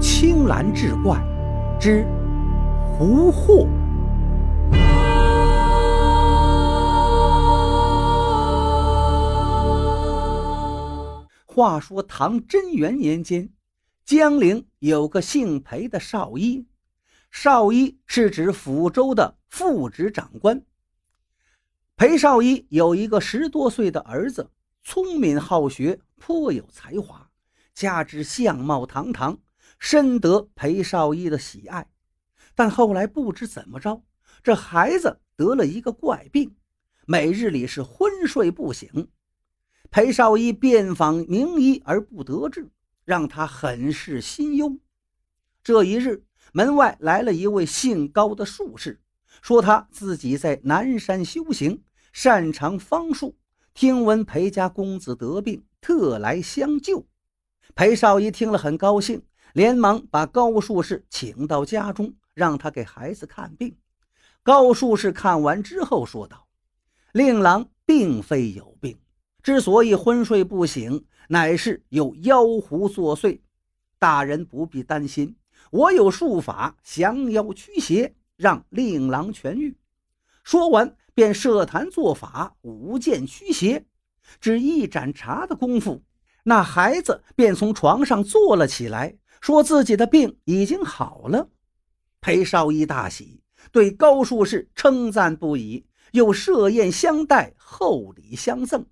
青蓝志怪之狐祸。话说唐贞元年间，江陵有个姓裴的少医。少医是指抚州的副职长官。裴少医有一个十多岁的儿子，聪明好学，颇有才华，加之相貌堂堂，深得裴少医的喜爱。但后来不知怎么着，这孩子得了一个怪病，每日里是昏睡不醒。裴少医遍访名医而不得治，让他很是心忧。这一日，门外来了一位姓高的术士，说他自己在南山修行，擅长方术，听闻裴家公子得病，特来相救。裴少医听了很高兴，连忙把高术士请到家中，让他给孩子看病。高术士看完之后说道：“令郎并非有病。”之所以昏睡不醒，乃是有妖狐作祟。大人不必担心，我有术法降妖驱邪，让令郎痊愈。说完，便设坛做法，舞剑驱邪。只一盏茶的功夫，那孩子便从床上坐了起来，说自己的病已经好了。裴少医大喜，对高术士称赞不已，又设宴相待，厚礼相赠。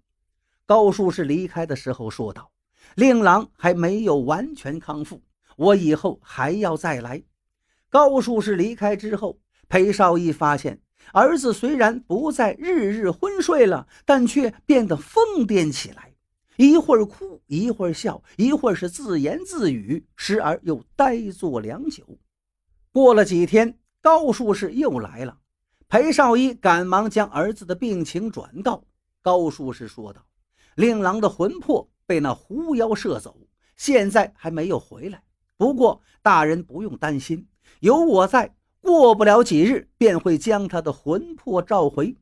高术士离开的时候说道：“令郎还没有完全康复，我以后还要再来。”高术士离开之后，裴少义发现儿子虽然不再日日昏睡了，但却变得疯癫起来，一会儿哭，一会儿笑，一会儿是自言自语，时而又呆坐良久。过了几天，高术士又来了，裴少义赶忙将儿子的病情转告高术士，说道。令郎的魂魄被那狐妖摄走，现在还没有回来。不过大人不用担心，有我在，过不了几日便会将他的魂魄召回。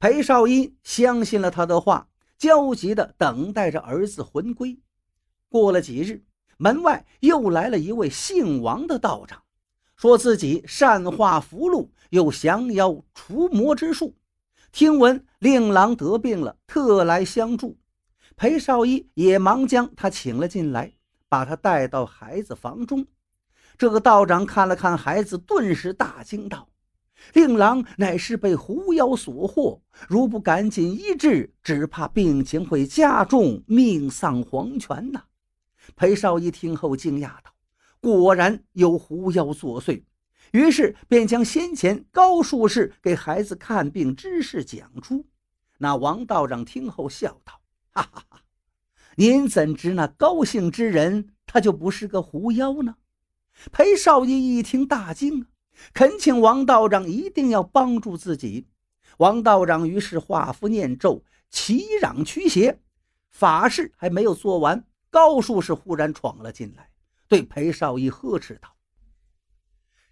裴少英相信了他的话，焦急地等待着儿子魂归。过了几日，门外又来了一位姓王的道长，说自己善化符箓，有降妖除魔之术。听闻令郎得病了，特来相助。裴少一也忙将他请了进来，把他带到孩子房中。这个道长看了看孩子，顿时大惊道：“令郎乃是被狐妖所惑，如不赶紧医治，只怕病情会加重，命丧黄泉呐！”裴少医听后惊讶道：“果然有狐妖作祟。”于是便将先前高术士给孩子看病之事讲出。那王道长听后笑道：“哈哈哈，您怎知那高姓之人他就不是个狐妖呢？”裴少义一听大惊啊，恳请王道长一定要帮助自己。王道长于是画符念咒，祈壤驱邪。法事还没有做完，高术士忽然闯了进来，对裴少义呵斥道。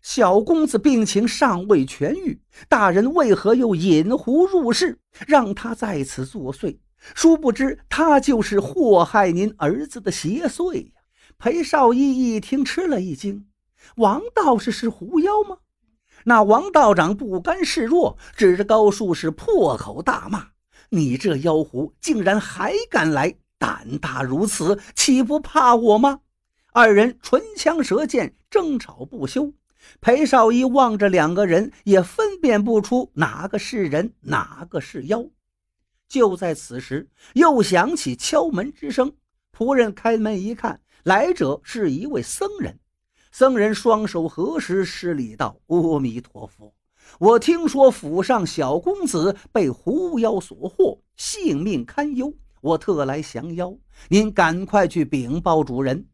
小公子病情尚未痊愈，大人为何又引狐入室，让他在此作祟？殊不知他就是祸害您儿子的邪祟呀！裴少义一听，吃了一惊：“王道士是狐妖吗？”那王道长不甘示弱，指着高术士破口大骂：“你这妖狐，竟然还敢来！胆大如此，岂不怕我吗？”二人唇枪舌剑，争吵不休。裴少一望着两个人，也分辨不出哪个是人，哪个是妖。就在此时，又响起敲门之声。仆人开门一看，来者是一位僧人。僧人双手合十，施礼道：“阿弥陀佛，我听说府上小公子被狐妖所惑，性命堪忧，我特来降妖。您赶快去禀报主人。”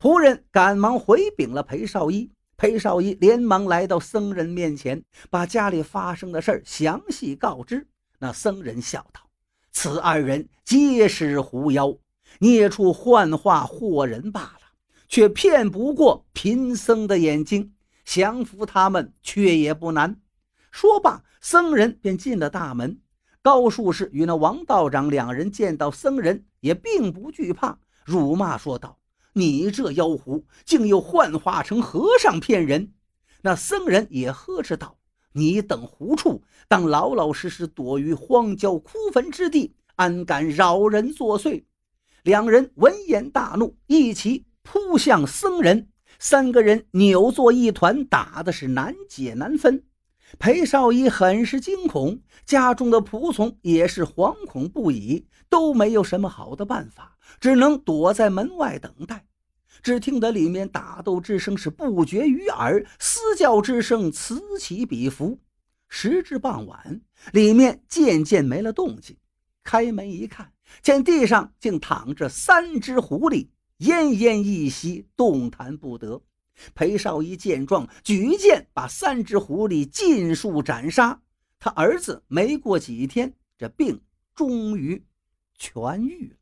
仆人赶忙回禀了裴少一。裴少义连忙来到僧人面前，把家里发生的事详细告知。那僧人笑道：“此二人皆是狐妖，孽畜幻化惑人罢了，却骗不过贫僧的眼睛。降服他们却也不难。”说罢，僧人便进了大门。高术士与那王道长两人见到僧人，也并不惧怕，辱骂说道：“你这妖狐竟又幻化成和尚骗人！”那僧人也呵斥道：“你等狐畜，当老老实实躲于荒郊枯坟之地，安敢扰人作祟！”两人闻言大怒，一起扑向僧人。三个人扭作一团，打的是难解难分。裴少义很是惊恐，家中的仆从也是惶恐不已，都没有什么好的办法，只能躲在门外等待。只听得里面打斗之声是不绝于耳，嘶叫之声此起彼伏。时至傍晚，里面渐渐没了动静。开门一看，见地上竟躺着三只狐狸。奄奄一息，动弹不得。裴少一见状，举剑把三只狐狸尽数斩杀。他儿子没过几天，这病终于痊愈了。